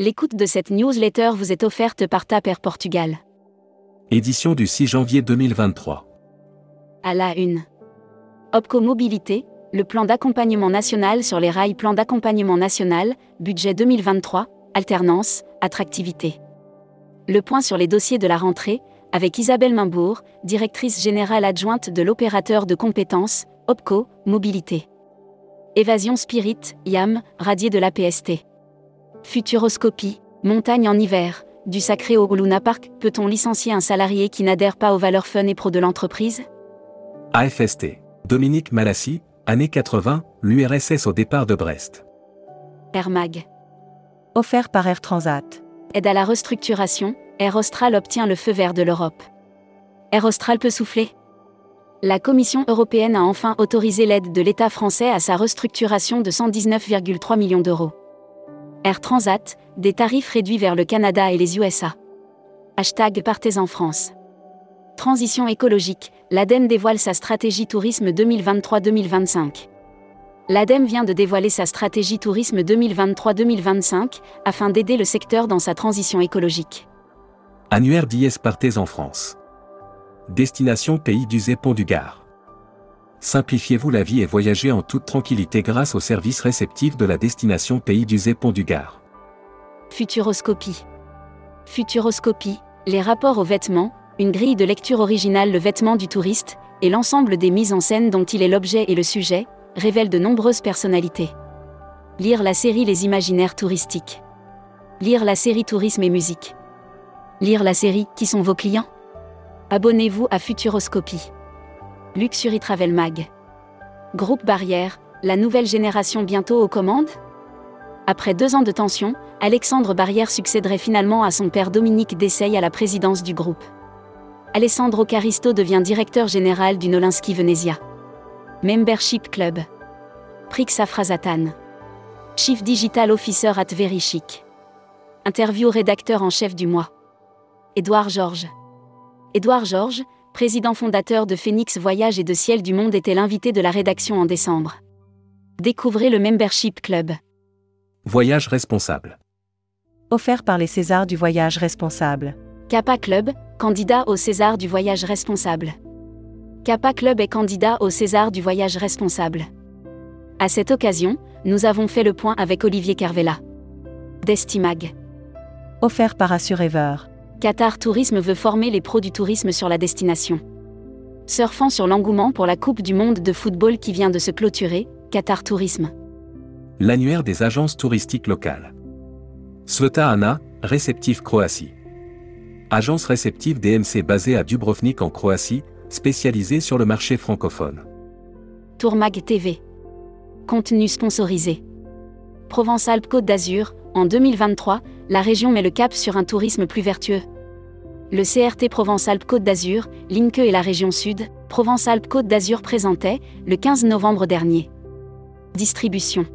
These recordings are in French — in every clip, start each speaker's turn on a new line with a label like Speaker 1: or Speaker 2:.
Speaker 1: L'écoute de cette newsletter vous est offerte par Taper Portugal.
Speaker 2: Édition du 6 janvier 2023.
Speaker 1: À la une. Opco Mobilité, le plan d'accompagnement national sur les rails, plan d'accompagnement national, budget 2023, alternance, attractivité. Le point sur les dossiers de la rentrée, avec Isabelle Mimbourg, directrice générale adjointe de l'opérateur de compétences, OPCO, Mobilité. Évasion Spirit, YAM, radié de la PST. Futuroscopie, montagne en hiver, du sacré au Luna Park, peut-on licencier un salarié qui n'adhère pas aux valeurs fun et pro de l'entreprise?
Speaker 2: AFST. Dominique Malassi, années 80, l'URSS au départ de Brest.
Speaker 1: Air Mag.
Speaker 3: Offert par Air Transat.
Speaker 1: Aide à la restructuration, Air Austral obtient le feu vert de l'Europe. Air Austral peut souffler La Commission européenne a enfin autorisé l'aide de l'État français à sa restructuration de 119,3 millions d'euros. Air Transat, des tarifs réduits vers le Canada et les USA. Hashtag Partez en France. Transition écologique, l'ADEME dévoile sa stratégie tourisme 2023-2025. L'ADEME vient de dévoiler sa stratégie tourisme 2023-2025 afin d'aider le secteur dans sa transition écologique.
Speaker 2: Annuaire d'IS Partez en France. Destination Pays du Pont du Gard. Simplifiez-vous la vie et voyagez en toute tranquillité grâce au service réceptif de la destination Pays du Pont du Gard.
Speaker 1: Futuroscopie. Futuroscopie, les rapports aux vêtements, une grille de lecture originale Le vêtement du touriste, et l'ensemble des mises en scène dont il est l'objet et le sujet, révèlent de nombreuses personnalités. Lire la série Les imaginaires touristiques. Lire la série Tourisme et musique. Lire la série Qui sont vos clients? Abonnez-vous à Futuroscopie. Luxury Travel Mag. Groupe Barrière, la nouvelle génération bientôt aux commandes? Après deux ans de tension, Alexandre Barrière succéderait finalement à son père Dominique Dessay à la présidence du groupe. Alessandro Caristo devient directeur général du Nolinsky Venezia. Membership Club. Prix Afrazatan. Chief Digital Officer at Very Chic. Interview rédacteur en chef du mois. Édouard Georges. Édouard Georges, président fondateur de Phoenix Voyage et de Ciel du Monde, était l'invité de la rédaction en décembre. Découvrez le Membership Club.
Speaker 2: Voyage responsable.
Speaker 3: Offert par les Césars du voyage responsable.
Speaker 1: Kappa Club, candidat au César du voyage responsable. Kappa Club est candidat au César du voyage responsable. À cette occasion, nous avons fait le point avec Olivier Carvella. Destimag.
Speaker 3: Offert par Assurever.
Speaker 1: Qatar Tourisme veut former les pros du tourisme sur la destination. Surfant sur l'engouement pour la Coupe du Monde de football qui vient de se clôturer, Qatar Tourisme.
Speaker 2: L'annuaire des agences touristiques locales. Sveta réceptif Croatie. Agence réceptive DMC basée à Dubrovnik en Croatie, spécialisée sur le marché francophone.
Speaker 1: Tourmag TV. Contenu sponsorisé. Provence-Alpes-Côte d'Azur, en 2023, la région met le cap sur un tourisme plus vertueux. Le CRT Provence-Alpes-Côte d'Azur, Linke et la région sud, Provence-Alpes-Côte d'Azur présentait, le 15 novembre dernier. Distribution.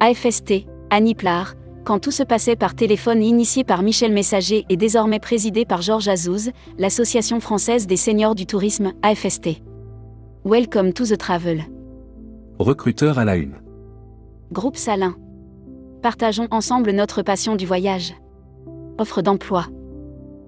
Speaker 1: AFST, Annie Plard, quand tout se passait par téléphone initié par Michel Messager et désormais présidé par Georges Azouz, l'Association française des seniors du tourisme, AFST. Welcome to the travel.
Speaker 2: Recruteur à la une.
Speaker 1: Groupe Salin. Partageons ensemble notre passion du voyage. Offre d'emploi.